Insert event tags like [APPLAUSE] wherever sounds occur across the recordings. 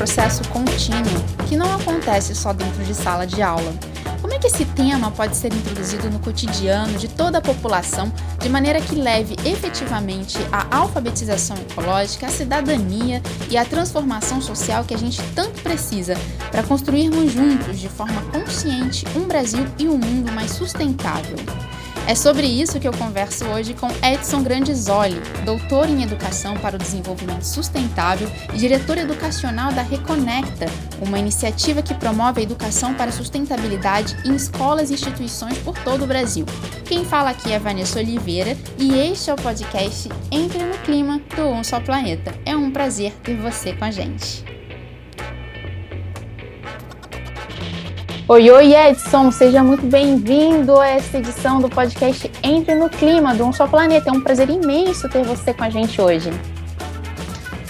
processo contínuo que não acontece só dentro de sala de aula. Como é que esse tema pode ser introduzido no cotidiano de toda a população de maneira que leve efetivamente à alfabetização ecológica, à cidadania e à transformação social que a gente tanto precisa para construirmos juntos, de forma consciente, um Brasil e um mundo mais sustentável? É sobre isso que eu converso hoje com Edson Grandizoli, doutor em Educação para o Desenvolvimento Sustentável e diretor educacional da Reconecta, uma iniciativa que promove a educação para a sustentabilidade em escolas e instituições por todo o Brasil. Quem fala aqui é Vanessa Oliveira e este é o podcast Entre no Clima do Um Só Planeta. É um prazer ter você com a gente. Oi, oi, Edson, seja muito bem-vindo a essa edição do podcast Entre no Clima do Um Só Planeta. É um prazer imenso ter você com a gente hoje.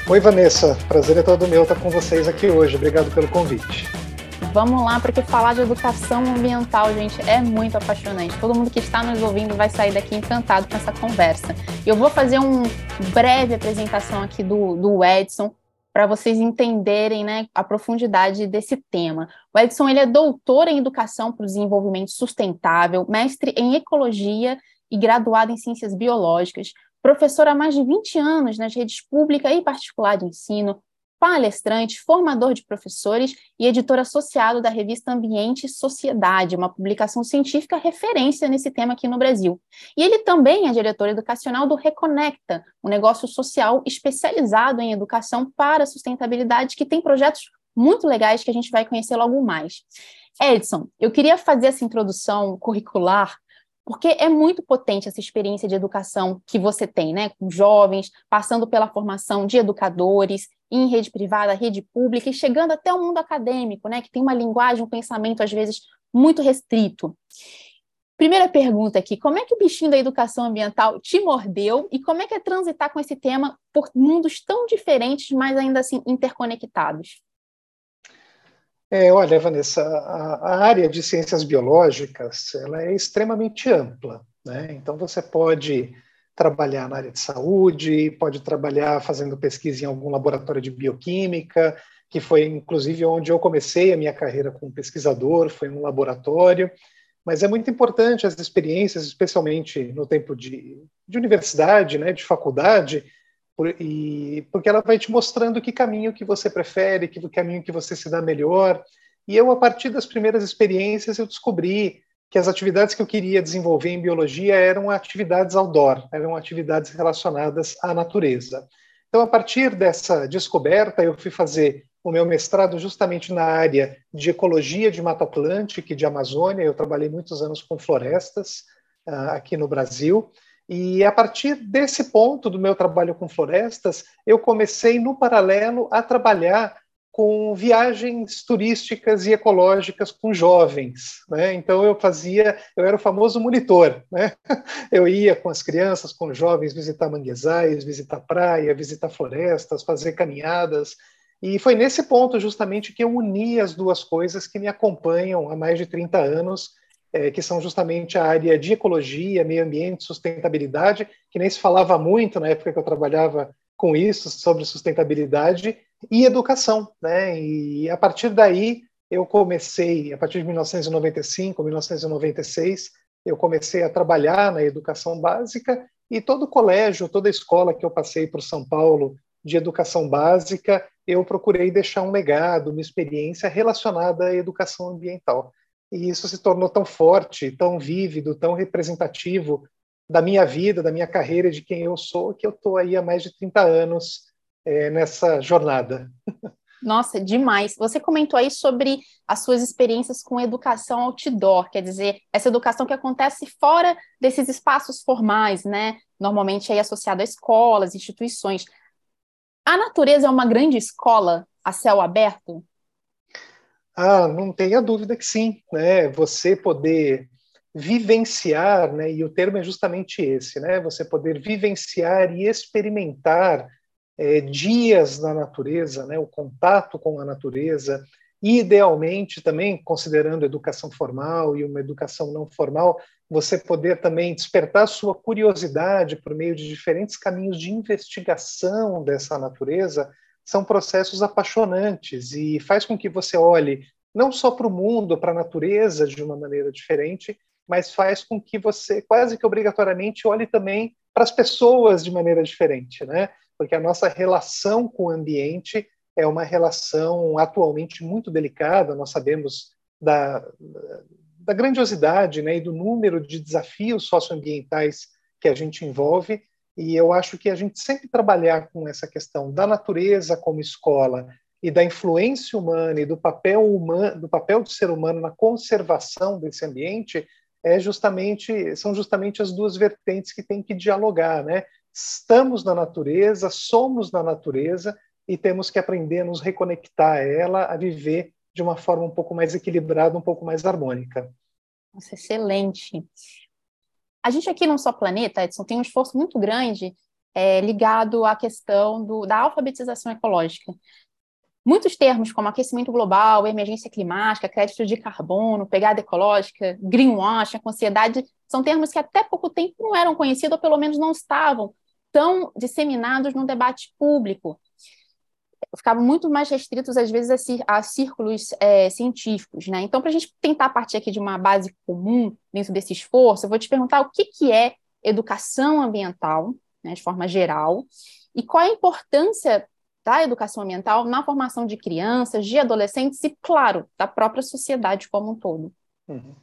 Oi, Vanessa, prazer é todo meu estar com vocês aqui hoje. Obrigado pelo convite. Vamos lá, porque falar de educação ambiental, gente, é muito apaixonante. Todo mundo que está nos ouvindo vai sair daqui encantado com essa conversa. Eu vou fazer uma breve apresentação aqui do, do Edson, para vocês entenderem né, a profundidade desse tema. O Edson ele é doutor em Educação para o Desenvolvimento Sustentável, mestre em Ecologia e graduado em Ciências Biológicas, professor há mais de 20 anos nas redes pública e particular de ensino, palestrante, formador de professores e editor associado da revista Ambiente e Sociedade, uma publicação científica referência nesse tema aqui no Brasil. E ele também é diretor educacional do Reconecta, um negócio social especializado em educação para sustentabilidade que tem projetos muito legais que a gente vai conhecer logo mais. Edson, eu queria fazer essa introdução curricular porque é muito potente essa experiência de educação que você tem, né, com jovens, passando pela formação de educadores em rede privada, rede pública e chegando até o mundo acadêmico, né, que tem uma linguagem, um pensamento às vezes muito restrito. Primeira pergunta aqui: como é que o bichinho da educação ambiental te mordeu e como é que é transitar com esse tema por mundos tão diferentes, mas ainda assim interconectados? É, olha, Vanessa, a, a, área de ciências biológicas ela é extremamente ampla, né? Então você pode trabalhar na área de saúde, pode trabalhar fazendo pesquisa em algum laboratório de bioquímica, que foi inclusive onde eu comecei a minha carreira como pesquisador, foi um laboratório. Mas é muito importante as experiências, especialmente no tempo de, de universidade, né, de faculdade, por, e, porque ela vai te mostrando que caminho que você prefere, que caminho que você se dá melhor. E eu, a partir das primeiras experiências, eu descobri que as atividades que eu queria desenvolver em biologia eram atividades outdoor, eram atividades relacionadas à natureza. Então, a partir dessa descoberta, eu fui fazer o meu mestrado justamente na área de ecologia de Mata Atlântica e de Amazônia. Eu trabalhei muitos anos com florestas uh, aqui no Brasil. E a partir desse ponto do meu trabalho com florestas, eu comecei no paralelo a trabalhar com viagens turísticas e ecológicas com jovens. Né? Então eu fazia, eu era o famoso monitor. Né? [LAUGHS] Eu ia com as crianças, com os jovens, visitar manguezais, visitar praia, visitar florestas, fazer caminhadas. E foi nesse ponto justamente que eu uni as duas coisas que me acompanham há mais de 30 anos é, que são justamente a área de ecologia, meio ambiente, sustentabilidade, que nem se falava muito na época que eu trabalhava com isso, sobre sustentabilidade, e educação. Né? E a partir daí, eu comecei, a partir de 1995, 1996, eu comecei a trabalhar na educação básica e todo colégio, toda escola que eu passei por São Paulo de educação básica, eu procurei deixar um legado, uma experiência relacionada à educação ambiental. E isso se tornou tão forte, tão vívido, tão representativo da minha vida, da minha carreira, de quem eu sou, que eu estou aí há mais de 30 anos é, nessa jornada. Nossa, demais. Você comentou aí sobre as suas experiências com educação outdoor, quer dizer, essa educação que acontece fora desses espaços formais, né? Normalmente aí associada a escolas, instituições. A natureza é uma grande escola a céu aberto? Ah, não tenha dúvida que sim, né? Você poder vivenciar, né? E o termo é justamente esse, né? Você poder vivenciar e experimentar é, dias na natureza, né? O contato com a natureza, e, idealmente, também, considerando educação formal e uma educação não formal, você poder também despertar sua curiosidade por meio de diferentes caminhos de investigação dessa natureza, são processos apaixonantes e faz com que você olhe não só para o mundo, para a natureza de uma maneira diferente, mas faz com que você quase que obrigatoriamente olhe também para as pessoas de maneira diferente, né? Porque a nossa relação com o ambiente é uma relação atualmente muito delicada, nós sabemos da, da grandiosidade né, e do número de desafios socioambientais que a gente envolve, e eu acho que a gente sempre trabalhar com essa questão da natureza como escola e da influência humana e do papel humano, do papel do ser humano na conservação desse ambiente é justamente são justamente as duas vertentes que têm que dialogar, né? Estamos na natureza, somos na natureza e temos que aprender a nos reconectar a ela, a viver de uma forma um pouco mais equilibrada, um pouco mais harmônica. Nossa, excelente. A gente aqui no Só Planeta, Edson, tem um esforço muito grande é, ligado à questão do, da alfabetização ecológica. Muitos termos como aquecimento global, emergência climática, crédito de carbono, pegada ecológica, greenwash, ansiedade, são termos que até pouco tempo não eram conhecidos, ou pelo menos não estavam tão disseminados no debate público ficavam muito mais restritos, às vezes, a, a círculos é, científicos. Né? Então, para a gente tentar partir aqui de uma base comum dentro desse esforço, eu vou te perguntar o que, que é educação ambiental, né, de forma geral, e qual a importância da educação ambiental na formação de crianças, de adolescentes e, claro, da própria sociedade como um todo. Uhum.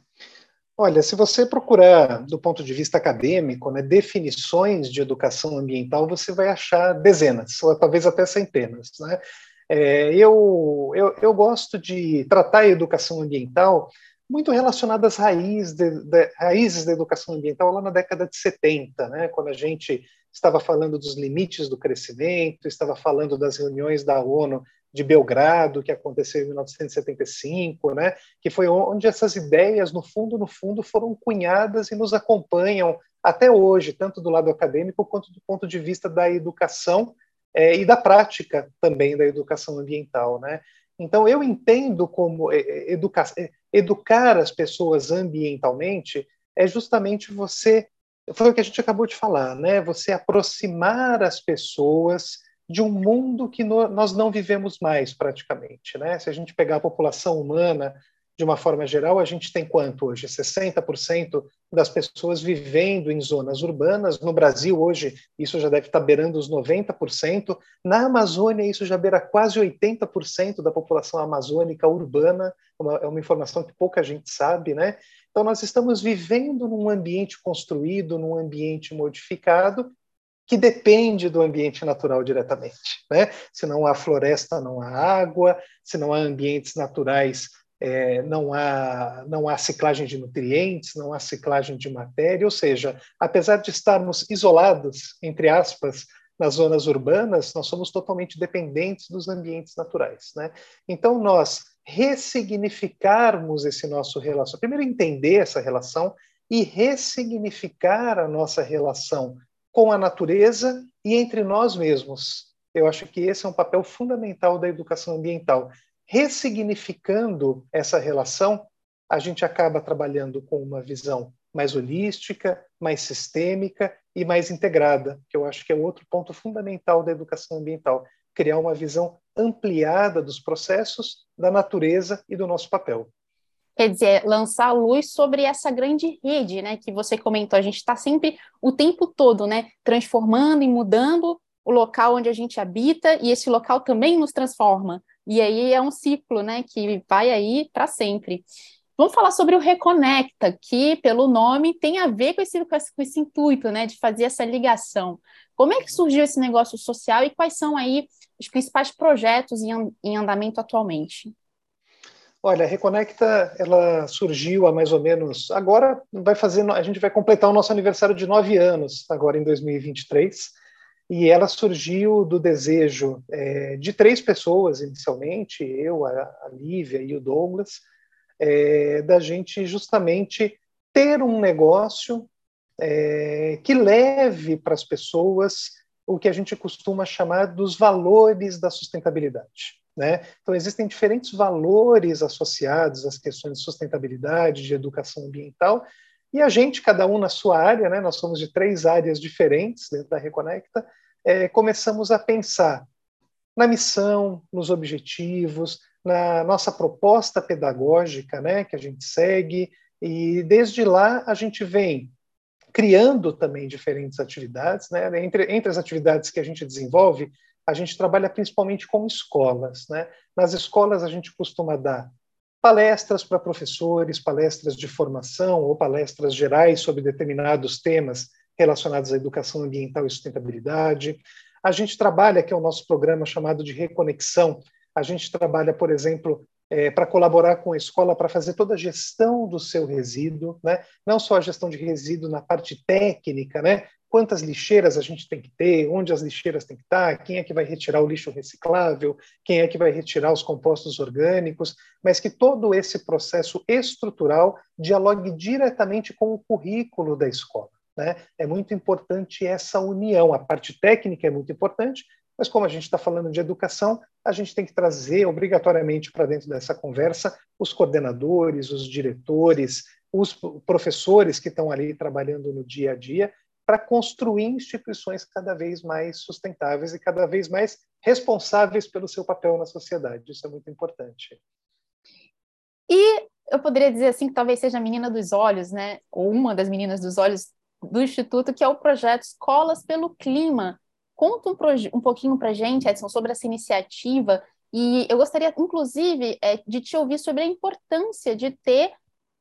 Olha, se você procurar do ponto de vista acadêmico, né, definições de educação ambiental, você vai achar dezenas, ou talvez até centenas. Né? É, eu, eu, eu, gosto de tratar a educação ambiental muito relacionada às raízes, de, de, raízes da educação ambiental lá na década de 70, né, quando a gente estava falando dos limites do crescimento, estava falando das reuniões da ONU de Belgrado, que aconteceu em 1975, né, que foi onde essas ideias, no fundo, no fundo, foram cunhadas e nos acompanham até hoje, tanto do lado acadêmico quanto do ponto de vista da educação é, e da prática também da educação ambiental. Né? Então, eu entendo como é, é, educa educar as pessoas ambientalmente é justamente você, foi o que a gente acabou de falar, né? você aproximar as pessoas de um mundo que no, nós não vivemos mais praticamente. Né? Se a gente pegar a população humana de uma forma geral, a gente tem quanto hoje? 60% das pessoas vivendo em zonas urbanas. No Brasil, hoje, isso já deve estar beirando os 90%. Na Amazônia, isso já beira quase 80% da população amazônica urbana. Uma, é uma informação que pouca gente sabe, né? Então, nós estamos vivendo num ambiente construído, num ambiente modificado, que depende do ambiente natural diretamente. Né? Se não há floresta, não há água, se não há ambientes naturais, é, não, há, não há ciclagem de nutrientes, não há ciclagem de matéria, ou seja, apesar de estarmos isolados, entre aspas, nas zonas urbanas, nós somos totalmente dependentes dos ambientes naturais. Né? Então, nós ressignificarmos esse nosso relação, primeiro entender essa relação e ressignificar a nossa relação com a natureza e entre nós mesmos. Eu acho que esse é um papel fundamental da educação ambiental. Ressignificando essa relação, a gente acaba trabalhando com uma visão mais holística, mais sistêmica e mais integrada, que eu acho que é outro ponto fundamental da educação ambiental, criar uma visão ampliada dos processos, da natureza e do nosso papel quer dizer, lançar luz sobre essa grande rede, né, que você comentou. A gente está sempre o tempo todo, né, transformando e mudando o local onde a gente habita e esse local também nos transforma. E aí é um ciclo, né, que vai aí para sempre. Vamos falar sobre o Reconecta, que pelo nome tem a ver com esse, com esse intuito, né, de fazer essa ligação. Como é que surgiu esse negócio social e quais são aí os principais projetos em, em andamento atualmente? Olha, a Reconecta, ela surgiu há mais ou menos. Agora vai fazer, a gente vai completar o nosso aniversário de nove anos, agora em 2023. e ela surgiu do desejo é, de três pessoas inicialmente, eu, a, a Lívia e o Douglas, é, da gente justamente ter um negócio é, que leve para as pessoas o que a gente costuma chamar dos valores da sustentabilidade. Né? Então, existem diferentes valores associados às questões de sustentabilidade, de educação ambiental, e a gente, cada um na sua área, né? nós somos de três áreas diferentes dentro da Reconecta, é, começamos a pensar na missão, nos objetivos, na nossa proposta pedagógica né, que a gente segue, e desde lá a gente vem criando também diferentes atividades. Né? Entre, entre as atividades que a gente desenvolve, a gente trabalha principalmente com escolas. Né? Nas escolas, a gente costuma dar palestras para professores, palestras de formação ou palestras gerais sobre determinados temas relacionados à educação ambiental e sustentabilidade. A gente trabalha, que é o nosso programa chamado de Reconexão, a gente trabalha, por exemplo, é, para colaborar com a escola para fazer toda a gestão do seu resíduo, né? não só a gestão de resíduo na parte técnica, né? Quantas lixeiras a gente tem que ter, onde as lixeiras têm que estar, quem é que vai retirar o lixo reciclável, quem é que vai retirar os compostos orgânicos, mas que todo esse processo estrutural dialogue diretamente com o currículo da escola. Né? É muito importante essa união. A parte técnica é muito importante, mas como a gente está falando de educação, a gente tem que trazer obrigatoriamente para dentro dessa conversa os coordenadores, os diretores, os professores que estão ali trabalhando no dia a dia para construir instituições cada vez mais sustentáveis e cada vez mais responsáveis pelo seu papel na sociedade. Isso é muito importante. E eu poderia dizer assim que talvez seja a menina dos olhos, né? Ou uma das meninas dos olhos do Instituto, que é o projeto Escolas pelo Clima, Conta um, um pouquinho para gente, Edson, sobre essa iniciativa e eu gostaria, inclusive, é, de te ouvir sobre a importância de ter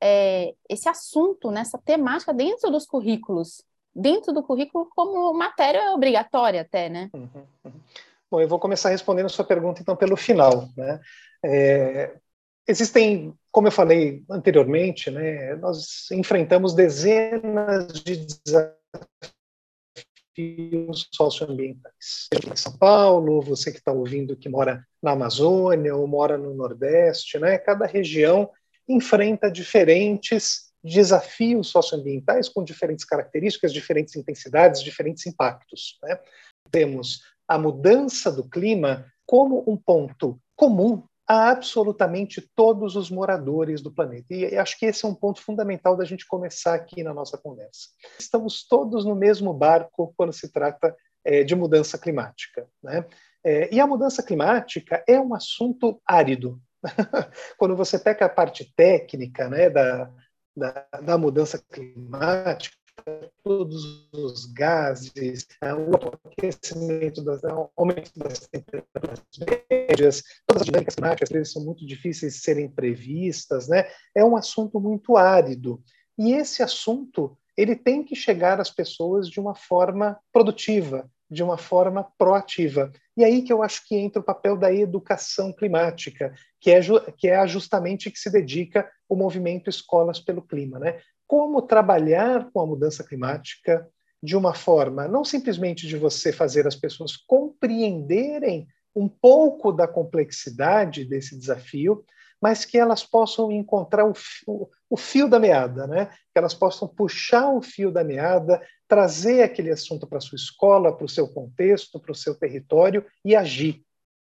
é, esse assunto, nessa temática dentro dos currículos, dentro do currículo como matéria obrigatória até, né? Uhum, uhum. Bom, eu vou começar respondendo sua pergunta, então, pelo final, né? É, existem, como eu falei anteriormente, né, nós enfrentamos dezenas de desafios socioambientais. Em São Paulo, você que está ouvindo que mora na Amazônia ou mora no Nordeste, né? cada região enfrenta diferentes desafios socioambientais com diferentes características, diferentes intensidades, diferentes impactos. Né? Temos a mudança do clima como um ponto comum a absolutamente todos os moradores do planeta. E acho que esse é um ponto fundamental da gente começar aqui na nossa conversa. Estamos todos no mesmo barco quando se trata é, de mudança climática. Né? É, e a mudança climática é um assunto árido. [LAUGHS] quando você pega a parte técnica né, da, da, da mudança climática, todos os gases, é, o aquecimento, das, é, o aumento das temperaturas médias, todas as dinâmicas climáticas são muito difíceis de serem previstas, né? É um assunto muito árido. E esse assunto ele tem que chegar às pessoas de uma forma produtiva, de uma forma proativa. E aí que eu acho que entra o papel da educação climática, que é, que é justamente que se dedica o movimento Escolas pelo Clima. Né? como trabalhar com a mudança climática de uma forma não simplesmente de você fazer as pessoas compreenderem um pouco da complexidade desse desafio, mas que elas possam encontrar o fio, o fio da meada, né? que elas possam puxar o fio da meada, trazer aquele assunto para sua escola, para o seu contexto, para o seu território e agir.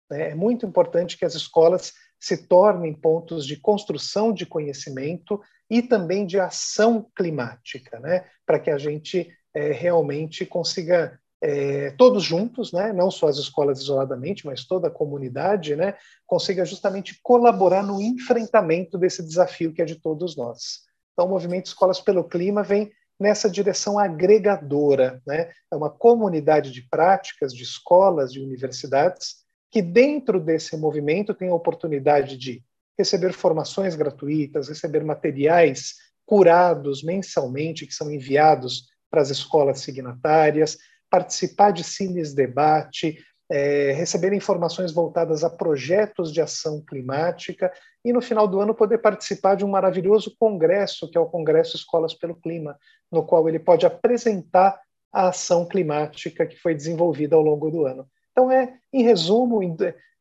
Né? É muito importante que as escolas se tornem pontos de construção de conhecimento e também de ação climática, né? para que a gente é, realmente consiga, é, todos juntos, né? não só as escolas isoladamente, mas toda a comunidade, né? consiga justamente colaborar no enfrentamento desse desafio que é de todos nós. Então, o movimento Escolas pelo Clima vem nessa direção agregadora, né? é uma comunidade de práticas, de escolas, de universidades, que dentro desse movimento tem a oportunidade de receber formações gratuitas, receber materiais curados mensalmente que são enviados para as escolas signatárias, participar de cines debate, é, receber informações voltadas a projetos de ação climática e no final do ano poder participar de um maravilhoso congresso que é o Congresso Escolas pelo Clima, no qual ele pode apresentar a ação climática que foi desenvolvida ao longo do ano. Então, é, em resumo, em,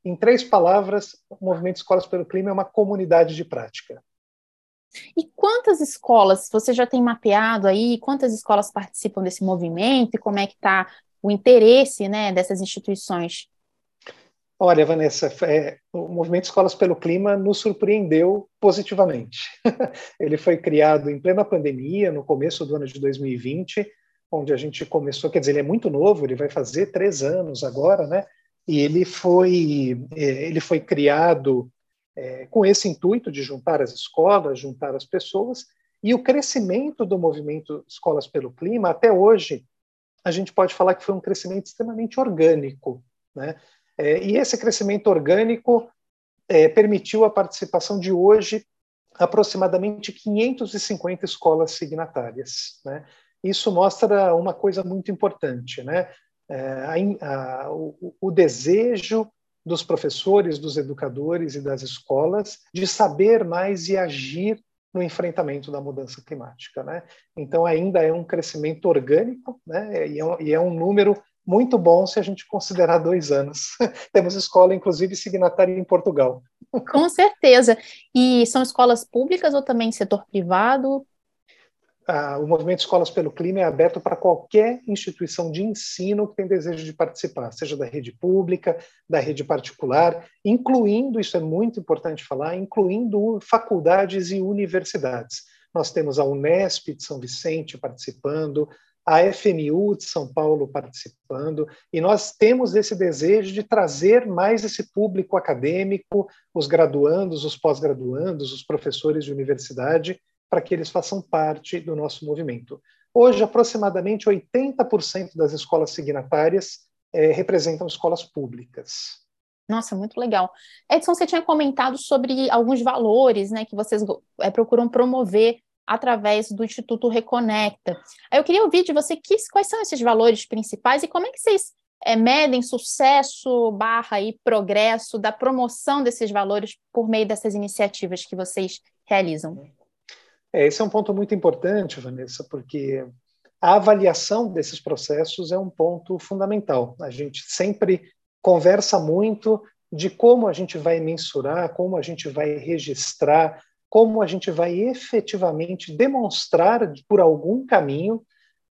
em três palavras, o Movimento Escolas pelo Clima é uma comunidade de prática. E quantas escolas você já tem mapeado aí? Quantas escolas participam desse movimento e como é que está o interesse né, dessas instituições? Olha, Vanessa, é, o movimento Escolas pelo Clima nos surpreendeu positivamente. [LAUGHS] Ele foi criado em plena pandemia, no começo do ano de 2020, onde a gente começou, quer dizer, ele é muito novo, ele vai fazer três anos agora, né? E ele foi, é, ele foi criado é, com esse intuito de juntar as escolas, juntar as pessoas, e o crescimento do movimento Escolas pelo Clima, até hoje, a gente pode falar que foi um crescimento extremamente orgânico, né? É, e esse crescimento orgânico é, permitiu a participação de hoje aproximadamente 550 escolas signatárias. Né? Isso mostra uma coisa muito importante, né? É, a, a, o, o desejo dos professores, dos educadores e das escolas de saber mais e agir no enfrentamento da mudança climática. Né? Então, ainda é um crescimento orgânico né? e, é um, e é um número muito bom se a gente considerar dois anos. [LAUGHS] Temos escola, inclusive, signatária em Portugal. Com certeza. E são escolas públicas ou também setor privado? O movimento Escolas pelo Clima é aberto para qualquer instituição de ensino que tem desejo de participar, seja da rede pública, da rede particular, incluindo, isso é muito importante falar, incluindo faculdades e universidades. Nós temos a Unesp de São Vicente participando, a FMU de São Paulo participando, e nós temos esse desejo de trazer mais esse público acadêmico, os graduandos, os pós-graduandos, os professores de universidade, para que eles façam parte do nosso movimento. Hoje, aproximadamente 80% das escolas signatárias é, representam escolas públicas. Nossa, muito legal. Edson, você tinha comentado sobre alguns valores né, que vocês é, procuram promover através do Instituto Reconecta. Eu queria ouvir de você que, quais são esses valores principais e como é que vocês é, medem sucesso barra e progresso da promoção desses valores por meio dessas iniciativas que vocês realizam. É, esse é um ponto muito importante, Vanessa, porque a avaliação desses processos é um ponto fundamental. A gente sempre conversa muito de como a gente vai mensurar, como a gente vai registrar, como a gente vai efetivamente demonstrar por algum caminho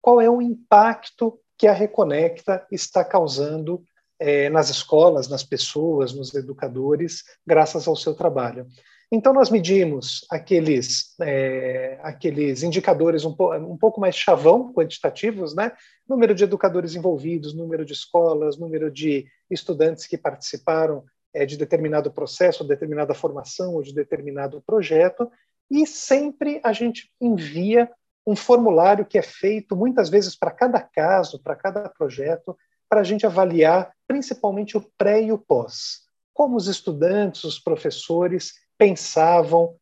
qual é o impacto que a Reconecta está causando é, nas escolas, nas pessoas, nos educadores, graças ao seu trabalho. Então, nós medimos aqueles, é, aqueles indicadores um, po um, pouco mais chavão, quantitativos, né? número de educadores envolvidos, número de escolas, número de estudantes que participaram é, de determinado processo, de determinada formação ou de determinado projeto, e sempre a gente envia um formulário que é feito muitas vezes para cada caso, para cada projeto, para a gente avaliar principalmente o pré e o pós. Como os estudantes, os professores pensavam,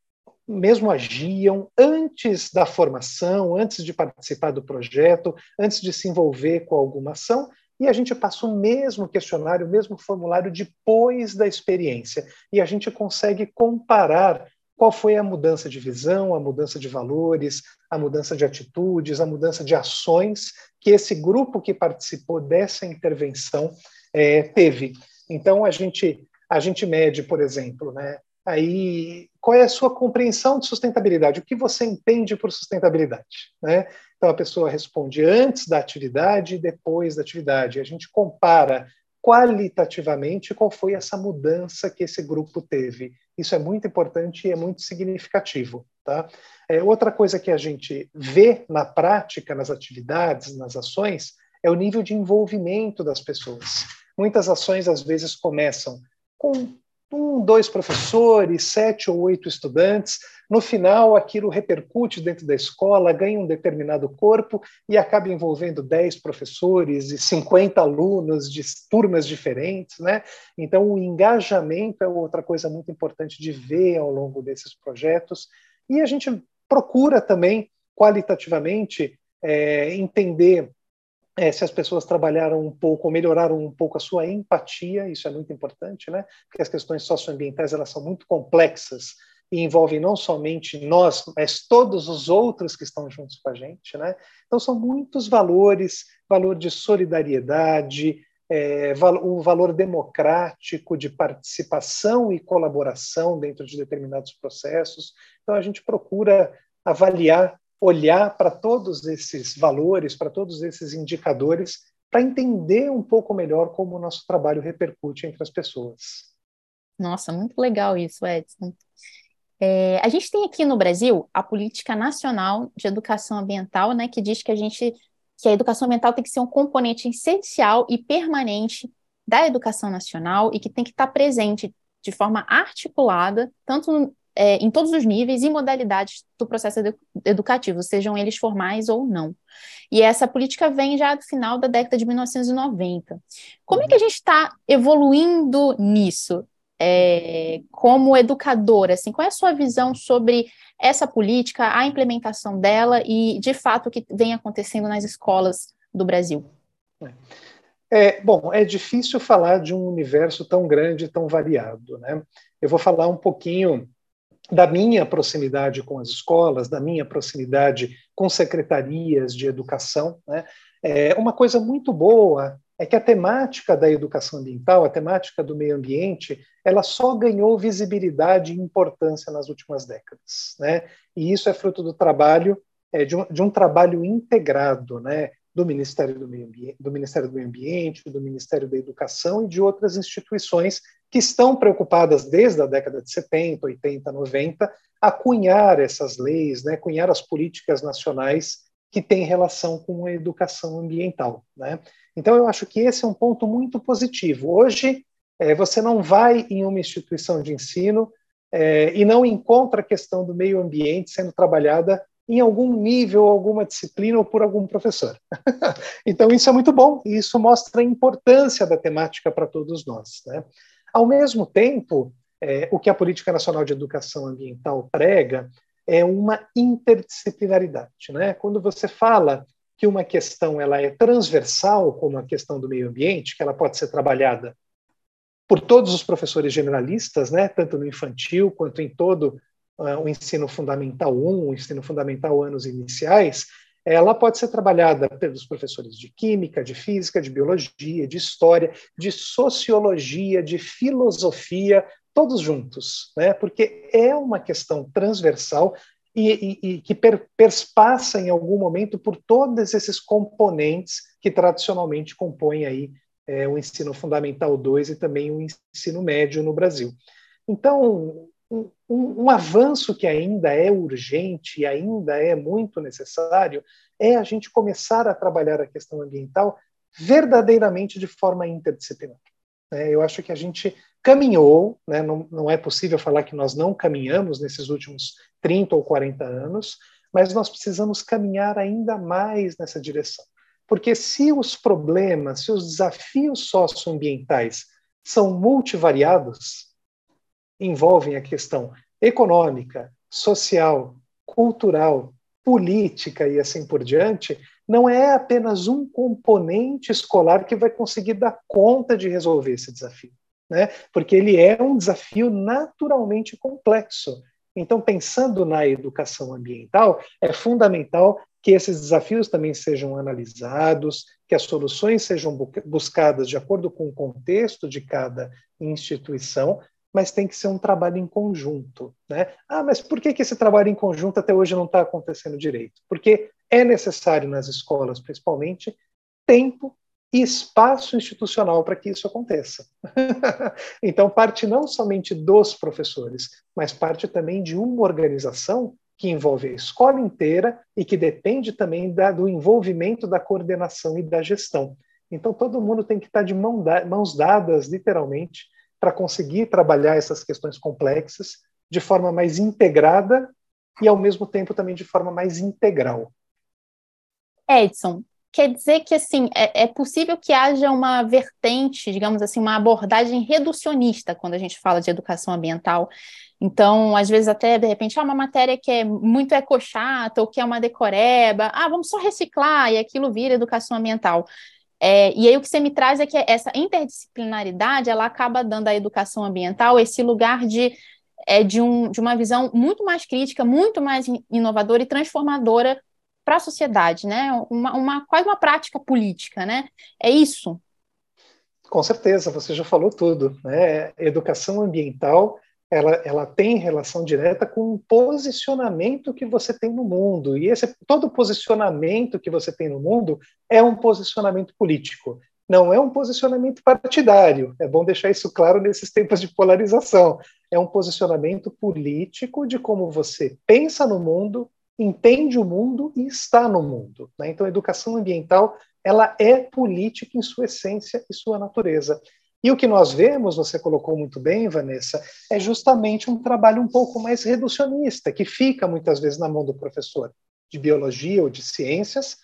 mesmo agiam antes da formação, antes de participar do projeto, antes de se envolver com alguma ação, e a gente passa o mesmo questionário, o mesmo formulário depois da experiência. E a gente consegue comparar qual foi a mudança de visão, a mudança de valores, a mudança de atitudes, a mudança de ações que esse grupo que participou dessa intervenção é, teve. Então a gente a gente mede, por exemplo, né, aí qual é a sua compreensão de sustentabilidade? O que você entende por sustentabilidade? Né? Então a pessoa responde antes da atividade e depois da atividade. A gente compara qualitativamente qual foi essa mudança que esse grupo teve. Isso é muito importante e é muito significativo. Tá? É, outra coisa que a gente vê na prática, nas atividades, nas ações, é o nível de envolvimento das pessoas. Muitas ações, às vezes, começam com um, dois professores, sete ou oito estudantes. No final, aquilo repercute dentro da escola, ganha um determinado corpo e acaba envolvendo dez professores e 50 alunos de turmas diferentes. Né? Então, o engajamento é outra coisa muito importante de ver ao longo desses projetos. E a gente procura também, qualitativamente, é, entender é, se as pessoas trabalharam um pouco, ou melhoraram um pouco a sua empatia, isso é muito importante, né? Porque as questões socioambientais elas são muito complexas e envolvem não somente nós, mas todos os outros que estão juntos com a gente. Né? Então, são muitos valores, valor de solidariedade, é, o valor democrático de participação e colaboração dentro de determinados processos. Então, a gente procura avaliar, olhar para todos esses valores, para todos esses indicadores, para entender um pouco melhor como o nosso trabalho repercute entre as pessoas. Nossa, muito legal isso, Edson. É, a gente tem aqui no Brasil a Política Nacional de Educação Ambiental, né, que diz que a gente que a educação ambiental tem que ser um componente essencial e permanente da educação nacional e que tem que estar presente de forma articulada, tanto é, em todos os níveis e modalidades do processo edu educativo, sejam eles formais ou não. E essa política vem já do final da década de 1990. Como é que a gente está evoluindo nisso? é, como educadora, assim, qual é a sua visão sobre essa política, a implementação dela e, de fato, o que vem acontecendo nas escolas do Brasil? É, bom, é difícil falar de um universo tão grande, tão variado, né? Eu vou falar um pouquinho da minha proximidade com as escolas, da minha proximidade com secretarias de educação, né? É, uma coisa muito boa é que a temática da educação ambiental, a temática do meio ambiente, ela só ganhou visibilidade e importância nas últimas décadas, né? E isso é fruto do trabalho é, de, um, de, um, trabalho integrado, né? Do Ministério do, meio ambiente, do Ministério do Meio Ambiente, do Ministério da Educação e de outras instituições que estão preocupadas desde a década de 70, 80, 90 a cunhar essas leis, né? Cunhar as políticas nacionais que têm relação com a educação ambiental, né? Então, eu acho que esse é um ponto muito positivo. Hoje, é, você não vai em uma instituição de ensino é, e não encontra a questão do meio ambiente sendo trabalhada em algum nível, alguma disciplina ou por algum professor. [LAUGHS] então, isso é muito bom e isso mostra a importância da temática para todos nós. Né? Ao mesmo tempo, é, o que a Política Nacional de Educação Ambiental prega é uma interdisciplinaridade. Né? Quando você fala que uma questão ela é transversal, como a questão do meio ambiente, que ela pode ser trabalhada por todos os professores generalistas, né, tanto no infantil quanto em todo uh, o ensino fundamental 1, o ensino fundamental anos iniciais, ela pode ser trabalhada pelos professores de química, de física, de biologia, de história, de sociologia, de filosofia, todos juntos, né? Porque é uma questão transversal e, e, e que per, perspassa em algum momento por todos esses componentes que tradicionalmente compõem aí é, o ensino fundamental 2 e também o ensino médio no Brasil. Então, um, um, avanço que ainda é urgente e ainda é muito necessário é a gente começar a trabalhar a questão ambiental verdadeiramente de forma interdisciplinar. É, eu acho que a gente caminhou, né, não, não é possível falar que nós não caminhamos nesses últimos 30 ou 40 anos, mas nós precisamos caminhar ainda mais nessa direção. Porque se os problemas, se os desafios socioambientais são multivariados, envolvem a questão econômica, social, cultural, política e assim por diante, não é apenas um componente escolar que vai conseguir dar conta de resolver esse desafio, né? Porque ele é um desafio naturalmente complexo. Então, pensando na educação ambiental, é fundamental que esses desafios também sejam analisados, que as soluções sejam buscadas de acordo com o contexto de cada instituição, mas tem que ser um trabalho em conjunto. Né? Ah, mas por que, que esse trabalho em conjunto até hoje não está acontecendo direito? Porque é necessário nas escolas, principalmente, tempo e espaço institucional para que isso aconteça. [LAUGHS] então, parte não somente dos professores, mas parte também de uma organização que envolve a escola inteira e que depende também da, do envolvimento da coordenação e da gestão. Então, todo mundo tem que estar de mão da, mãos dadas, literalmente, para conseguir trabalhar essas questões complexas de forma mais integrada e, ao mesmo tempo, também de forma mais integral. Edson, quer dizer que assim é, é, possível que haja uma vertente, digamos assim, uma abordagem reducionista quando a gente fala de educação ambiental. Então, às vezes até de repente, ah, uma matéria que é muito ecochata ou que é uma decoreba, ah, vamos só reciclar e aquilo vira educação ambiental. É, e aí o que você me traz é que essa interdisciplinaridade ela acaba dando à educação ambiental esse lugar de é de, um, de uma visão muito mais crítica, muito mais inovadora e transformadora para a sociedade, né? Uma, uma, quase uma prática política, né? É isso? Com certeza, você já falou tudo. Né? Educação ambiental ela, ela tem relação direta com o posicionamento que você tem no mundo. E esse todo posicionamento que você tem no mundo é um posicionamento político. Não é um posicionamento partidário. É bom deixar isso claro nesses tempos de polarização. É um posicionamento político de como você pensa no mundo, entende o mundo e está no mundo. Né? Então, a educação ambiental ela é política em sua essência e sua natureza. E o que nós vemos, você colocou muito bem, Vanessa, é justamente um trabalho um pouco mais reducionista, que fica muitas vezes na mão do professor de biologia ou de ciências,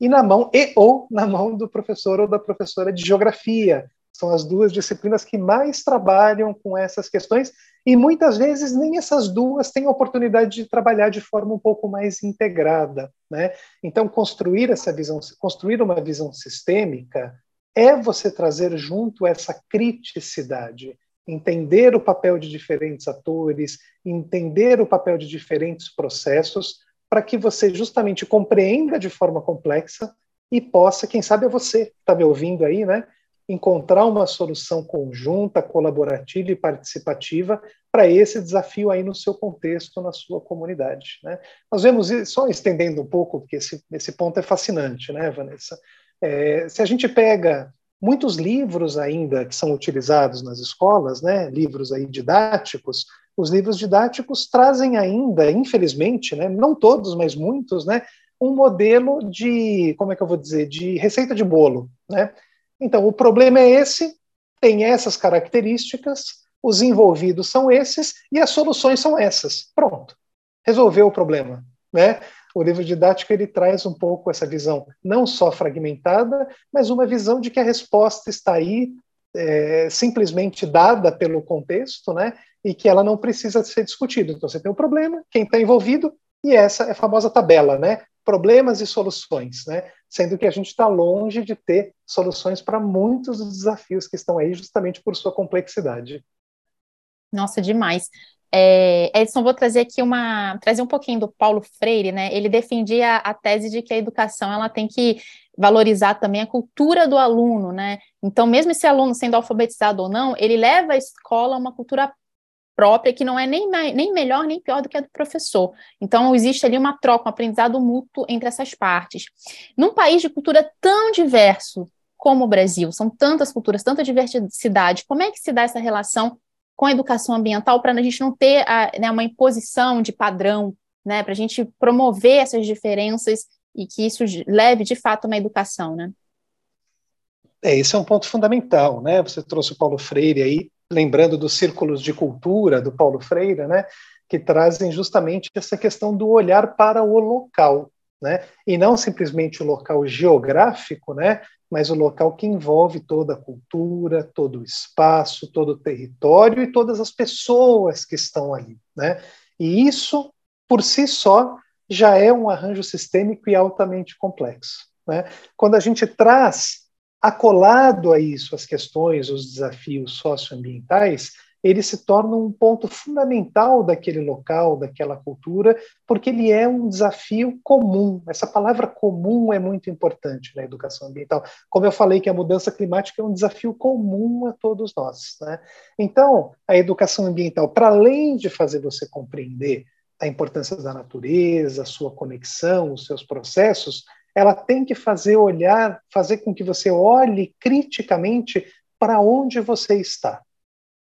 e na mão e ou na mão do professor ou da professora de geografia. São as duas disciplinas que mais trabalham com essas questões e muitas vezes nem essas duas têm oportunidade de trabalhar de forma um pouco mais integrada, né? Então construir essa visão, construir uma visão sistêmica é você trazer junto essa criticidade, entender o papel de diferentes atores, entender o papel de diferentes processos, para que você justamente compreenda de forma complexa e possa, quem sabe é você, está me ouvindo aí, né? Encontrar uma solução conjunta, colaborativa e participativa para esse desafio aí no seu contexto, na sua comunidade. Né? Nós vemos, só estendendo um pouco, porque esse, esse ponto é fascinante, né, Vanessa? É, se a gente pega muitos livros ainda que são utilizados nas escolas, né, livros aí didáticos, os livros didáticos trazem ainda, infelizmente, né, não todos, mas muitos, né, um modelo de, como é que eu vou dizer, de receita de bolo, né? Então, o problema é esse, tem essas características, os envolvidos são esses e as soluções são essas. Pronto. Resolveu o problema, né? O livro didático ele traz um pouco essa visão não só fragmentada, mas uma visão de que a resposta está aí é, simplesmente dada pelo contexto, né? E que ela não precisa ser discutida. Então você tem o um problema, quem está envolvido e essa é a famosa tabela, né? Problemas e soluções, né? Sendo que a gente está longe de ter soluções para muitos dos desafios que estão aí, justamente por sua complexidade. Nossa, demais. É, Edson, vou trazer aqui uma, trazer um pouquinho do Paulo Freire, né? Ele defendia a tese de que a educação ela tem que valorizar também a cultura do aluno, né? Então, mesmo esse aluno sendo alfabetizado ou não, ele leva à escola uma cultura própria que não é nem, nem melhor nem pior do que a do professor. Então, existe ali uma troca, um aprendizado mútuo entre essas partes. Num país de cultura tão diverso como o Brasil, são tantas culturas, tanta diversidade, como é que se dá essa relação com a educação ambiental para a gente não ter a, né, uma imposição de padrão, né, para a gente promover essas diferenças e que isso leve de fato uma educação, né? É, esse é um ponto fundamental, né? Você trouxe o Paulo Freire aí, lembrando dos círculos de cultura do Paulo Freire, né? Que trazem justamente essa questão do olhar para o local, né? E não simplesmente o local geográfico, né? mas o local que envolve toda a cultura, todo o espaço, todo o território e todas as pessoas que estão ali. Né? E isso, por si só, já é um arranjo sistêmico e altamente complexo. Né? Quando a gente traz acolado a isso as questões, os desafios socioambientais, ele se torna um ponto fundamental daquele local, daquela cultura, porque ele é um desafio comum. Essa palavra comum é muito importante na educação ambiental. Como eu falei que a mudança climática é um desafio comum a todos nós. Né? Então, a educação ambiental, para além de fazer você compreender a importância da natureza, a sua conexão, os seus processos, ela tem que fazer olhar, fazer com que você olhe criticamente para onde você está.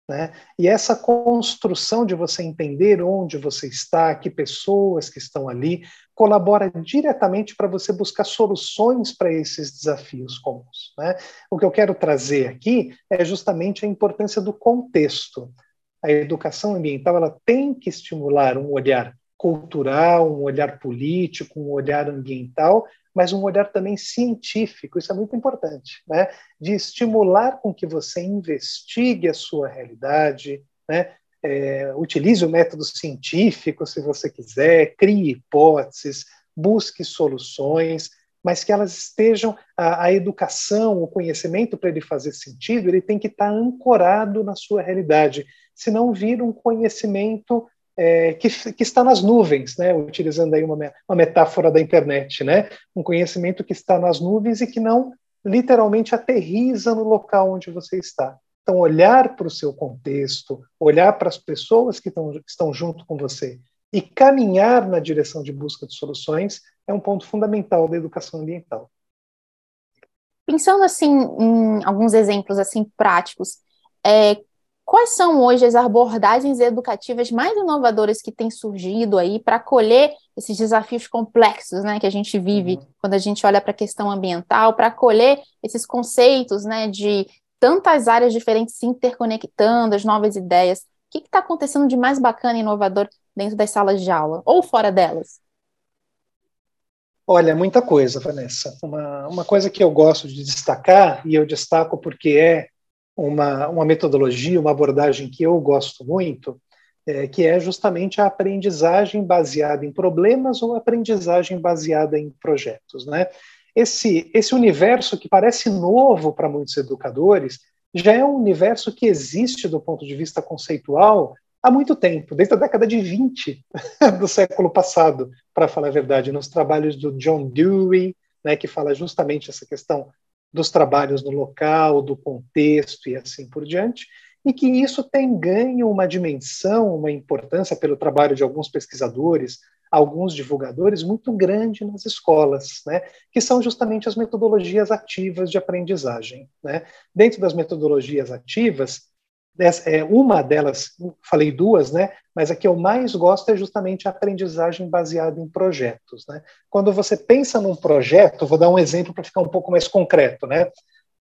Né? E essa construção de você entender onde você está, que pessoas que estão ali, colabora diretamente para você buscar soluções para esses desafios comuns. Né? O que eu quero trazer aqui é justamente a importância do contexto. A educação ambiental ela tem que estimular um olhar cultural, um olhar político, um olhar ambiental, mas um olhar também científico, isso é muito importante, né? de estimular com que você investigue a sua realidade, né? É, utilize o método científico, se você quiser, crie hipóteses, busque soluções, mas que elas estejam a, a educação, o conhecimento para ele fazer sentido, ele tem que estar ancorado na sua realidade, senão vira um conhecimento é, que, que, está nas nuvens, né? utilizando aí uma, uma metáfora da internet, né? um conhecimento que está nas nuvens e que não literalmente aterriza no local onde você está. Então, olhar para o seu contexto, olhar para as pessoas que que estão junto com você e caminhar na direção de busca de soluções é um ponto fundamental da educação ambiental. Pensando assim em alguns exemplos assim práticos, é, quais são hoje as abordagens educativas mais inovadoras que têm surgido aí para acolher esses desafios complexos, né, que a gente vive uhum. quando a gente olha para a questão ambiental, para acolher esses conceitos, né, de tantas áreas diferentes se interconectando, as novas ideias. O que está acontecendo de mais bacana e inovador dentro das salas de aula ou fora delas? Olha, muita coisa, Vanessa. Uma, uma coisa que eu gosto de destacar, e eu destaco porque é uma, uma metodologia, uma abordagem que eu gosto muito, é, que é justamente a aprendizagem baseada em problemas ou aprendizagem baseada em projetos. Né? Esse, esse universo que parece novo para muitos educadores já é um universo que existe do ponto de vista conceitual há muito tempo, desde a década de 20 [LAUGHS] do século passado, para falar a verdade, nos trabalhos do John Dewey, né, que fala justamente essa questão dos trabalhos no local, do contexto e assim por diante, e que isso tem ganho uma dimensão, uma importância pelo trabalho de alguns pesquisadores, alguns divulgadores muito grande nas escolas, né, que são justamente as metodologias ativas de aprendizagem. Né. Dentro das metodologias ativas, é, uma delas, falei duas, né? Mas a que eu mais gosto é justamente a aprendizagem baseada em projetos, né? Quando você pensa num projeto, vou dar um exemplo para ficar um pouco mais concreto, né?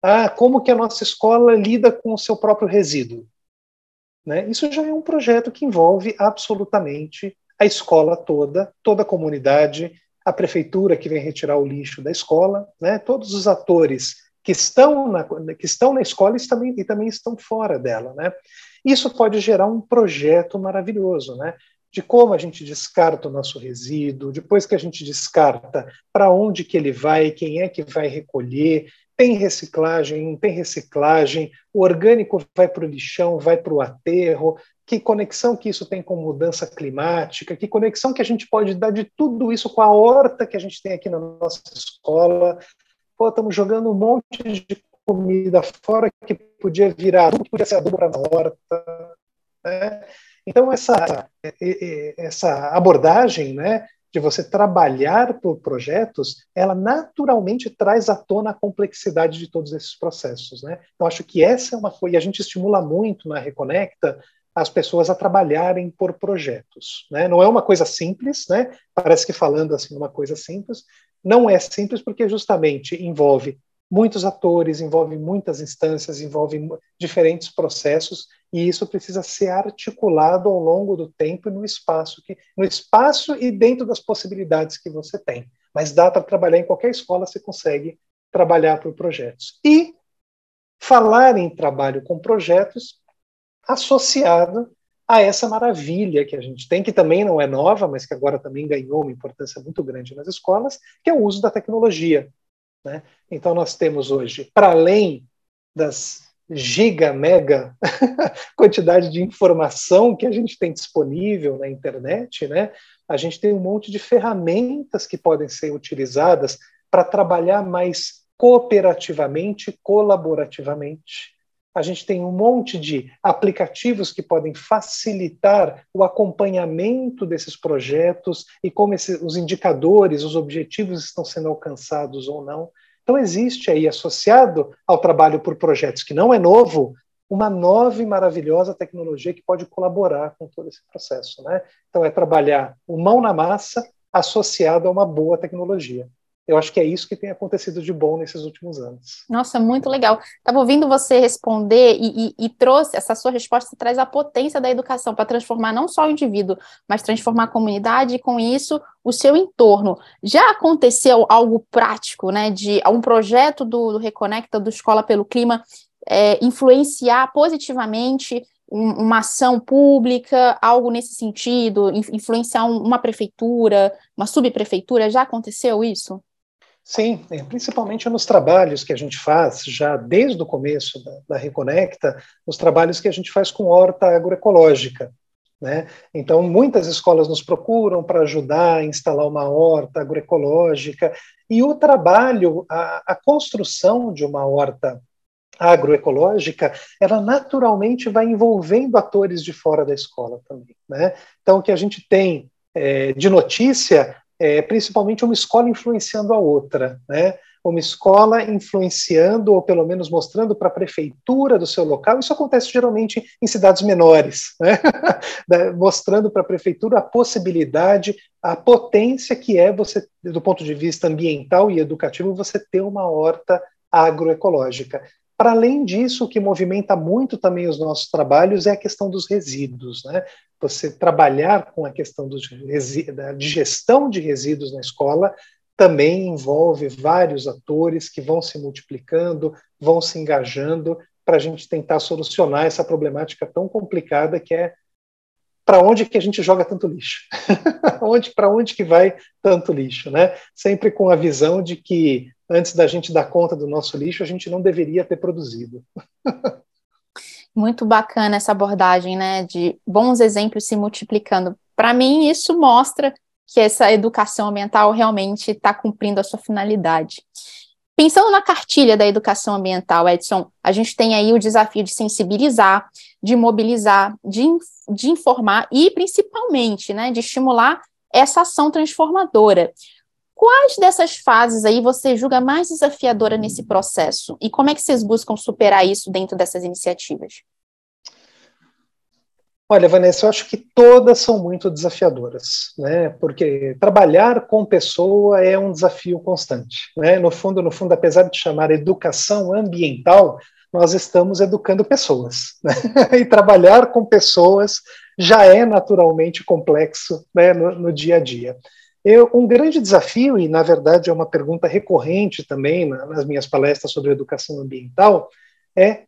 Ah, como que a nossa escola lida com o seu próprio resíduo? Né? Isso já é um projeto que envolve absolutamente a escola toda, toda a comunidade, a prefeitura que vem retirar o lixo da escola, né? Todos os atores que estão na, que estão na escola e também, e também estão fora dela. Né? Isso pode gerar um projeto maravilhoso, né? de como a gente descarta o nosso resíduo, depois que a gente descarta, para onde que ele vai, quem é que vai recolher, tem reciclagem, não tem reciclagem, o orgânico vai para o lixão, vai para o aterro, que conexão que isso tem com mudança climática, que conexão que a gente pode dar de tudo isso com a horta que a gente tem aqui na nossa escola, pô, estamos jogando um monte de comida fora que podia virar que podia ser adubo para a horta. Né? Então, essa, essa abordagem né, de você trabalhar por projetos, ela naturalmente traz à tona a complexidade de todos esses processos. Né? Então, acho que essa é uma coisa, e a gente estimula muito na Reconecta as pessoas a trabalharem por projetos. Né? Não é uma coisa simples, né? parece que falando assim uma coisa simples, não é simples porque justamente envolve muitos atores, envolve muitas instâncias, envolve diferentes processos e isso precisa ser articulado ao longo do tempo no espaço que no espaço e dentro das possibilidades que você tem. Mas dá para trabalhar em qualquer escola, você consegue trabalhar por projetos. E falar em trabalho com projetos associado a essa maravilha que a gente tem, que também não é nova, mas que agora também ganhou uma importância muito grande nas escolas, que é o uso da tecnologia. Né? Então, nós temos hoje, para além das giga, mega [LAUGHS] quantidade de informação que a gente tem disponível na internet, né? a gente tem um monte de ferramentas que podem ser utilizadas para trabalhar mais cooperativamente, colaborativamente a gente tem um monte de aplicativos que podem facilitar o acompanhamento desses projetos e como esse, os indicadores, os objetivos estão sendo alcançados ou não. Então, existe aí, associado ao trabalho por projetos, que não é novo, uma nova e maravilhosa tecnologia que pode colaborar com todo esse processo. Né? Então, é trabalhar o mão na massa associado a uma boa tecnologia eu acho que é isso que tem acontecido de bom nesses últimos anos. Nossa, muito legal. Estava ouvindo você responder e, e, e, trouxe essa sua resposta traz a potência da educação para transformar não só o indivíduo, mas transformar a comunidade e com isso o seu entorno. Já aconteceu algo prático, né, de um projeto do, do Reconecta do Escola pelo Clima é, influenciar positivamente uma ação pública, algo nesse sentido, influenciar uma prefeitura, uma subprefeitura? Já aconteceu isso? Sim, é, principalmente nos trabalhos que a gente faz, já desde o começo da, da Reconecta, os trabalhos que a gente faz com horta agroecológica. Né? Então, muitas escolas nos procuram para ajudar a instalar uma horta agroecológica, e o trabalho, a, a construção de uma horta agroecológica, ela naturalmente vai envolvendo atores de fora da escola também. Né? Então, o que a gente tem é, de notícia é, principalmente uma escola influenciando a outra, né? Uma escola influenciando, ou pelo menos mostrando para a prefeitura do seu local, isso acontece geralmente em cidades menores, né? [LAUGHS] mostrando para a prefeitura a possibilidade, a potência que é você, do ponto de vista ambiental e educativo, você ter uma horta agroecológica. Para além disso, o que movimenta muito também os nossos trabalhos é a questão dos resíduos. Né? Você trabalhar com a questão da digestão de resíduos na escola também envolve vários atores que vão se multiplicando, vão se engajando para a gente tentar solucionar essa problemática tão complicada que é para onde que a gente joga tanto lixo? [LAUGHS] onde para onde que vai tanto lixo, né? Sempre com a visão de que antes da gente dar conta do nosso lixo, a gente não deveria ter produzido. [LAUGHS] Muito bacana essa abordagem, né, de bons exemplos se multiplicando. Para mim, isso mostra que essa educação ambiental realmente está cumprindo a sua finalidade. Pensando na cartilha da educação ambiental, Edson, a gente tem aí o desafio de sensibilizar, de mobilizar, de, de informar e, principalmente, né, de estimular essa ação transformadora. Quais dessas fases aí você julga mais desafiadora nesse processo? E como é que vocês buscam superar isso dentro dessas iniciativas? Olha, Vanessa, eu acho que todas são muito desafiadoras, né? Porque trabalhar com pessoa é um desafio constante, né? No fundo, no fundo, apesar de chamar educação ambiental, nós estamos educando pessoas, né? [LAUGHS] E trabalhar com pessoas já é naturalmente complexo, né? no, no dia a dia. Eu, um grande desafio, e na verdade é uma pergunta recorrente também nas minhas palestras sobre educação ambiental, é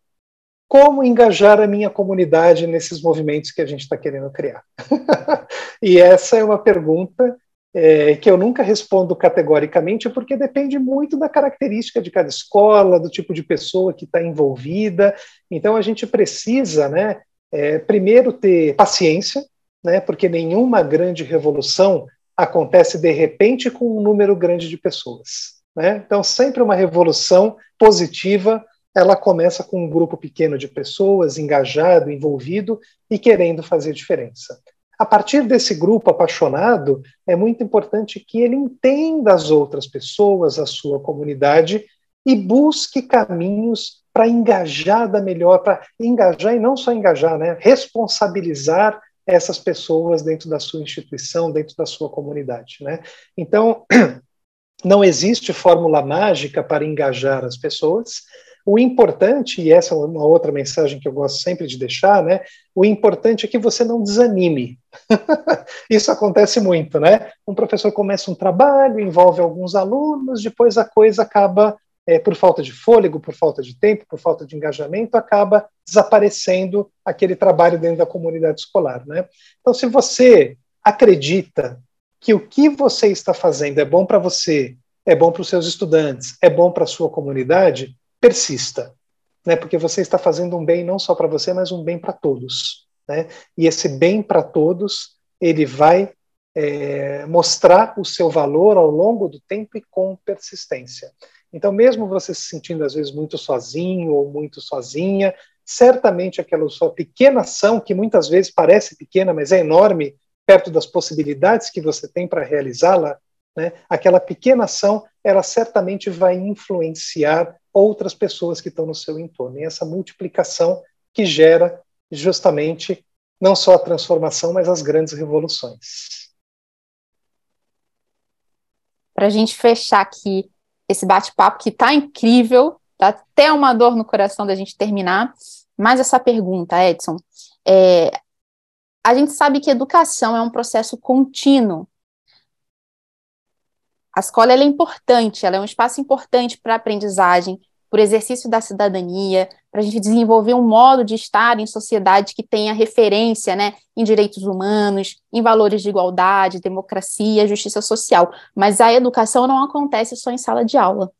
como engajar a minha comunidade nesses movimentos que a gente está querendo criar? [LAUGHS] e essa é uma pergunta é, que eu nunca respondo categoricamente, porque depende muito da característica de cada escola, do tipo de pessoa que está envolvida. Então a gente precisa, né, é, primeiro ter paciência, né, porque nenhuma grande revolução acontece de repente com um número grande de pessoas. Né? Então sempre uma revolução positiva ela começa com um grupo pequeno de pessoas engajado, envolvido e querendo fazer diferença. A partir desse grupo apaixonado, é muito importante que ele entenda as outras pessoas, a sua comunidade e busque caminhos para engajar da melhor, para engajar e não só engajar, né, responsabilizar essas pessoas dentro da sua instituição, dentro da sua comunidade, né? Então, [CLEARS THROAT] não existe fórmula mágica para engajar as pessoas, o importante, e essa é uma outra mensagem que eu gosto sempre de deixar, né? O importante é que você não desanime. [LAUGHS] Isso acontece muito, né? Um professor começa um trabalho, envolve alguns alunos, depois a coisa acaba, é, por falta de fôlego, por falta de tempo, por falta de engajamento, acaba desaparecendo aquele trabalho dentro da comunidade escolar, né? Então, se você acredita que o que você está fazendo é bom para você, é bom para os seus estudantes, é bom para a sua comunidade, persista, né? Porque você está fazendo um bem não só para você, mas um bem para todos, né? E esse bem para todos, ele vai é, mostrar o seu valor ao longo do tempo e com persistência. Então, mesmo você se sentindo às vezes muito sozinho ou muito sozinha, certamente aquela sua pequena ação, que muitas vezes parece pequena, mas é enorme perto das possibilidades que você tem para realizá-la, né? aquela pequena ação, ela certamente vai influenciar outras pessoas que estão no seu entorno. E essa multiplicação que gera justamente não só a transformação, mas as grandes revoluções. Para a gente fechar aqui esse bate-papo que está incrível, dá até uma dor no coração da gente terminar, mas essa pergunta, Edson, é, a gente sabe que educação é um processo contínuo, a escola é importante, ela é um espaço importante para aprendizagem, o exercício da cidadania, para a gente desenvolver um modo de estar em sociedade que tenha referência né, em direitos humanos, em valores de igualdade, democracia, justiça social. Mas a educação não acontece só em sala de aula.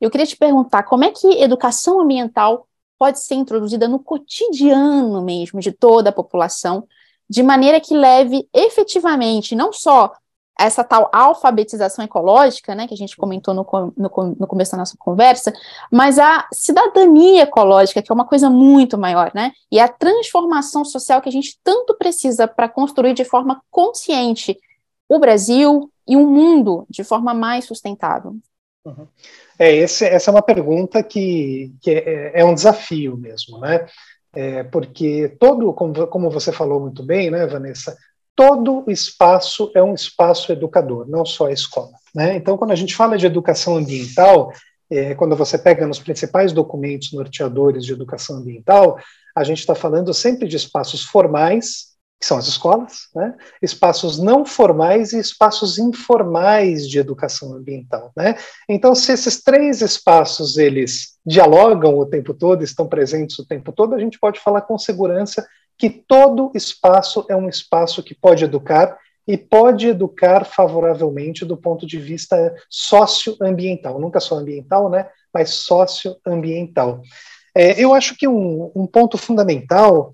Eu queria te perguntar como é que educação ambiental pode ser introduzida no cotidiano mesmo de toda a população, de maneira que leve efetivamente não só essa tal alfabetização ecológica, né, que a gente comentou no, no, no, começo da nossa conversa, mas a cidadania ecológica, que é uma coisa muito maior, né, e a transformação social que a gente tanto precisa para construir de forma consciente o Brasil e um mundo de forma mais sustentável. Uhum. É, esse, essa é uma pergunta que, que é, é um desafio mesmo, né? É, porque todo, como, como você falou muito bem, né, Vanessa, todo espaço é um espaço educador, não só a escola. Né? Então, quando a gente fala de educação ambiental, é, quando você pega nos principais documentos norteadores de educação ambiental, a gente está falando sempre de espaços formais que são as escolas, né? espaços não formais e espaços informais de educação ambiental. Né? Então, se esses três espaços eles dialogam o tempo todo, estão presentes o tempo todo, a gente pode falar com segurança que todo espaço é um espaço que pode educar e pode educar favoravelmente do ponto de vista socioambiental, nunca só ambiental, né, mas socioambiental. É, eu acho que um, um ponto fundamental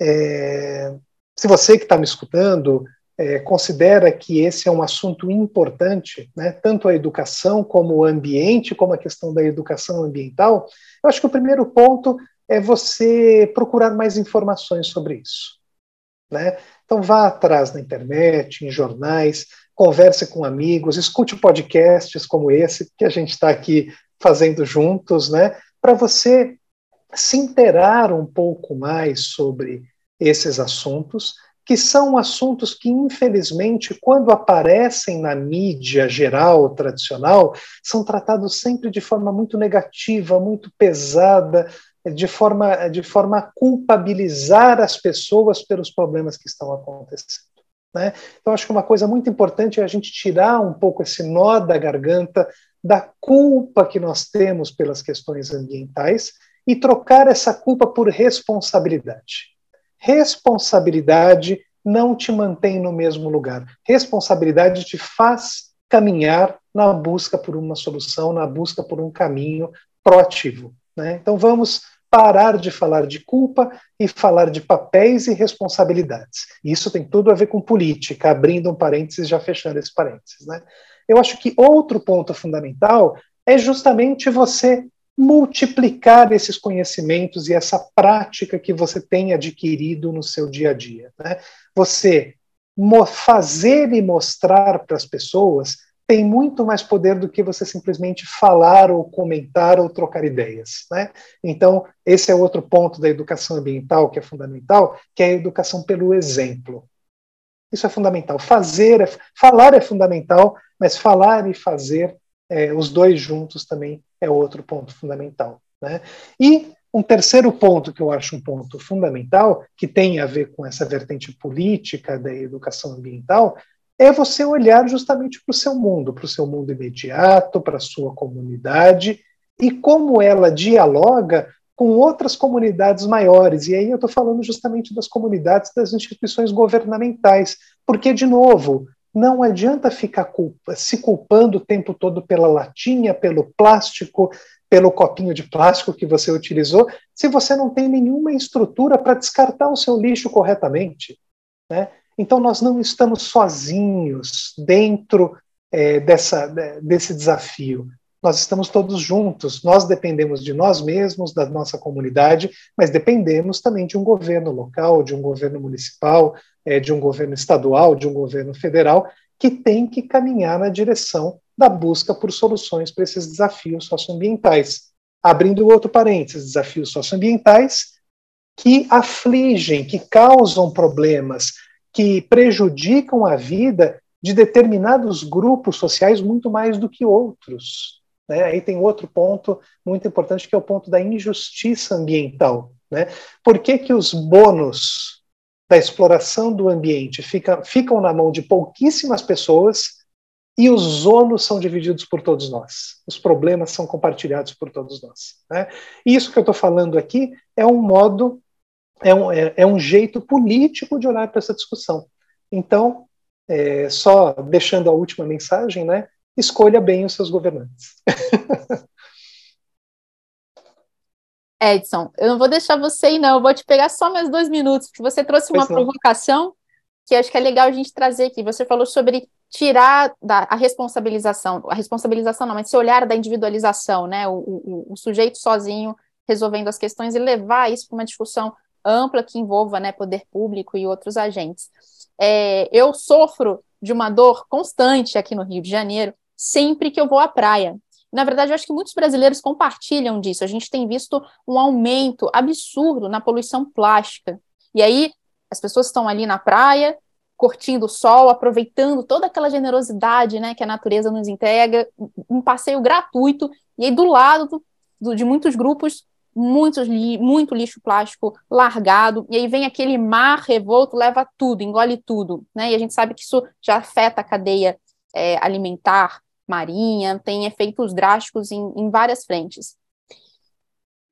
é, se você que está me escutando é, considera que esse é um assunto importante, né, tanto a educação como o ambiente, como a questão da educação ambiental, eu acho que o primeiro ponto é você procurar mais informações sobre isso. Né? Então vá atrás na internet, em jornais, converse com amigos, escute podcasts como esse que a gente está aqui fazendo juntos, né? Para você se interar um pouco mais sobre esses assuntos, que são assuntos que, infelizmente, quando aparecem na mídia geral, tradicional, são tratados sempre de forma muito negativa, muito pesada, de forma, de forma a culpabilizar as pessoas pelos problemas que estão acontecendo. Né? Então, acho que uma coisa muito importante é a gente tirar um pouco esse nó da garganta da culpa que nós temos pelas questões ambientais e trocar essa culpa por responsabilidade. Responsabilidade não te mantém no mesmo lugar. Responsabilidade te faz caminhar na busca por uma solução, na busca por um caminho proativo. Né? Então vamos parar de falar de culpa e falar de papéis e responsabilidades. Isso tem tudo a ver com política, abrindo um parênteses já fechando esse parênteses. Né? Eu acho que outro ponto fundamental é justamente você multiplicar esses conhecimentos e essa prática que você tem adquirido no seu dia a dia. Né? Você fazer e mostrar para as pessoas tem muito mais poder do que você simplesmente falar ou comentar ou trocar ideias. Né? Então, esse é outro ponto da educação ambiental que é fundamental, que é a educação pelo exemplo. Isso é fundamental. Fazer, é, falar é fundamental, mas falar e fazer, é, os dois juntos também é outro ponto fundamental. Né? E um terceiro ponto que eu acho um ponto fundamental, que tem a ver com essa vertente política da educação ambiental, é você olhar justamente para o seu mundo, para o seu mundo imediato, para a sua comunidade, e como ela dialoga com outras comunidades maiores. E aí eu estou falando justamente das comunidades das instituições governamentais, porque, de novo, não adianta ficar culpa, se culpando o tempo todo pela latinha, pelo plástico, pelo copinho de plástico que você utilizou, se você não tem nenhuma estrutura para descartar o seu lixo corretamente. Né? Então, nós não estamos sozinhos dentro é, dessa, desse desafio. Nós estamos todos juntos. Nós dependemos de nós mesmos, da nossa comunidade, mas dependemos também de um governo local, de um governo municipal, é, de um governo estadual, de um governo federal, que tem que caminhar na direção da busca por soluções para esses desafios socioambientais. Abrindo outro parênteses, desafios socioambientais que afligem, que causam problemas, que prejudicam a vida de determinados grupos sociais muito mais do que outros. Né? Aí tem outro ponto muito importante que é o ponto da injustiça ambiental. Né? Por que, que os bônus da exploração do ambiente fica, ficam na mão de pouquíssimas pessoas e os ônus são divididos por todos nós. Os problemas são compartilhados por todos nós. Né? E isso que eu estou falando aqui é um modo, é um, é, é um jeito político de olhar para essa discussão. Então, é, só deixando a última mensagem, né? Escolha bem os seus governantes. [LAUGHS] Edson, eu não vou deixar você ir, não. Eu vou te pegar só mais dois minutos, porque você trouxe uma provocação que acho que é legal a gente trazer aqui. Você falou sobre tirar da, a responsabilização, a responsabilização não, mas esse olhar da individualização, né? O, o, o sujeito sozinho resolvendo as questões e levar isso para uma discussão ampla que envolva né, poder público e outros agentes. É, eu sofro de uma dor constante aqui no Rio de Janeiro sempre que eu vou à praia. Na verdade, eu acho que muitos brasileiros compartilham disso. A gente tem visto um aumento absurdo na poluição plástica. E aí, as pessoas estão ali na praia, curtindo o sol, aproveitando toda aquela generosidade né, que a natureza nos entrega, um passeio gratuito, e aí do lado do, de muitos grupos, muitos li, muito lixo plástico largado, e aí vem aquele mar revolto, leva tudo, engole tudo, né, e a gente sabe que isso já afeta a cadeia é, alimentar, marinha, tem efeitos drásticos em, em várias frentes.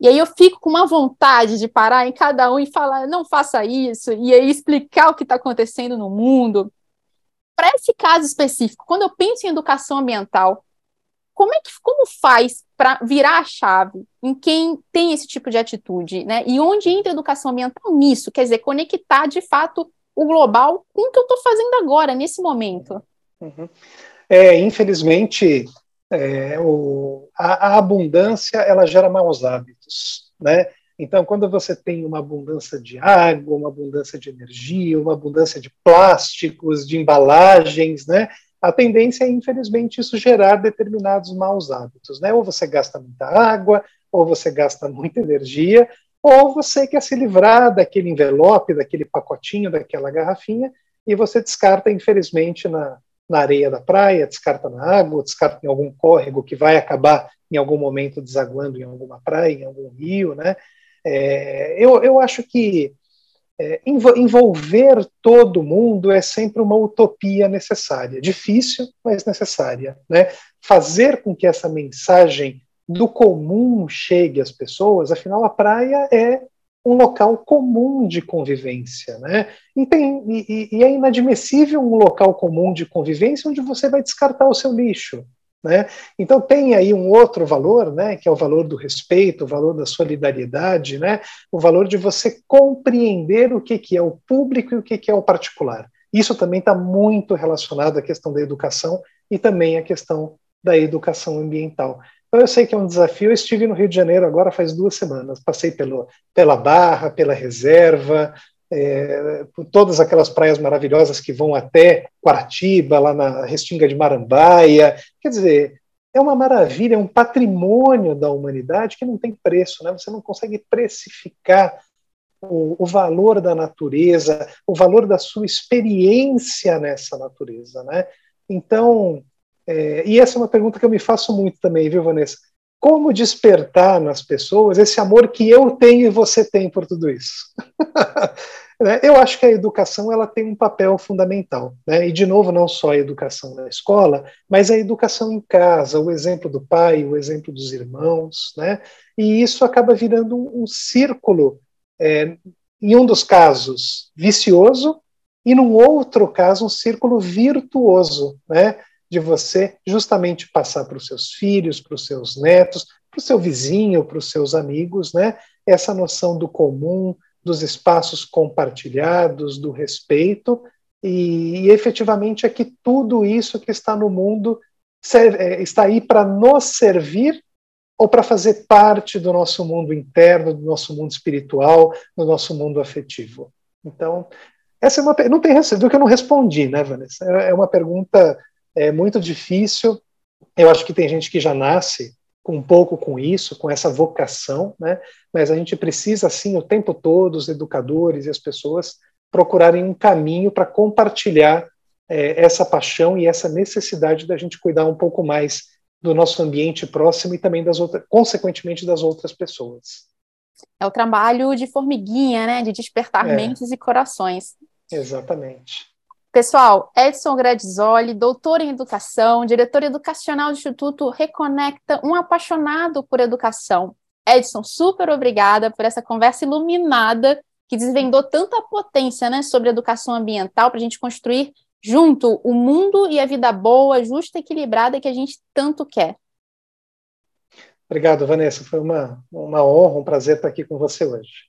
E aí eu fico com uma vontade de parar em cada um e falar, não faça isso, e aí explicar o que está acontecendo no mundo. Para esse caso específico, quando eu penso em educação ambiental, como é que como faz para virar a chave em quem tem esse tipo de atitude, né? E onde entra a educação ambiental nisso? Quer dizer, conectar de fato o global com o que eu estou fazendo agora, nesse momento. Uhum. É, infelizmente, é, o, a, a, abundância ela gera maus hábitos, né? Então, quando você tem uma abundância de água, uma abundância de energia, uma abundância de plásticos, de embalagens, né? A tendência é, infelizmente, isso gerar determinados maus hábitos, né? Ou você gasta muita água, ou você gasta [LAUGHS] muita energia, ou você quer se livrar daquele envelope, daquele pacotinho, daquela garrafinha, e você descarta, infelizmente, na, na areia da praia, descarta na água, descarta em algum córrego que vai acabar em algum momento desaguando em alguma praia, em algum rio, né? É, eu, eu acho que é, envolver todo mundo é sempre uma utopia necessária, difícil, mas necessária, né? Fazer com que essa mensagem do comum chegue às pessoas, afinal a praia é um local comum de convivência, né? E, tem, e, e, é inadmissível um local comum de convivência onde você vai descartar o seu lixo, né? Então tem aí um outro valor, né? Que é o valor do respeito, o valor da solidariedade, né? O valor de você compreender o que, que é o público e o que, que é o particular. Isso também está muito relacionado à questão da educação e também à questão da educação ambiental. Então, eu sei que é um desafio. Eu estive no Rio de Janeiro agora faz duas semanas. Passei pelo, pela Barra, pela Reserva, é, por todas aquelas praias maravilhosas que vão até Quaratiba, lá na Restinga de Marambaia. Quer dizer, é uma maravilha, é um patrimônio da humanidade que não tem preço, né? Você não consegue precificar o, o, valor da natureza, o valor da sua experiência nessa natureza, né? Então, é, e essa é uma pergunta que eu me faço muito também, viu, Vanessa? Como despertar nas pessoas esse amor que eu tenho e você tem por tudo isso? [LAUGHS] Né, eu acho que a educação ela tem um papel fundamental, né? e de novo não só a educação na escola, mas a educação em casa, o exemplo do pai, o exemplo dos irmãos, né? e isso acaba virando um, círculo, é, em um dos casos vicioso, e num outro caso um círculo virtuoso, né? De você justamente passar para os seus filhos, para os seus netos, para o seu vizinho, para os seus amigos, né? Essa noção do comum, dos espaços compartilhados, do respeito, e, e efetivamente é que tudo isso que está no mundo serve, é, está aí para nos servir ou para fazer parte do nosso mundo interno, do nosso mundo espiritual, do nosso mundo afetivo. Então, essa é uma não tem do que eu não respondi, né, Vanessa? É, é uma pergunta é muito difícil. Eu acho que tem gente que já nasce um pouco com isso, com essa vocação, né? Mas a gente precisa, assim, o tempo todo, os educadores e as pessoas procurarem um caminho para compartilhar é, essa paixão e essa necessidade da gente cuidar um pouco mais do nosso ambiente próximo e também das outras, consequentemente, das outras pessoas. É o trabalho de formiguinha, né? De despertar é. mentes e corações. Exatamente. Pessoal, Edson Gradizoli, doutor em educação, diretor educacional do Instituto Reconecta, um apaixonado por educação. Edson, super obrigada por essa conversa iluminada que desvendou tanta potência né, sobre educação ambiental para a gente construir junto o mundo e a vida boa, justa e equilibrada que a gente tanto quer. Obrigado, Vanessa. Foi uma, uma honra, um prazer estar aqui com você hoje.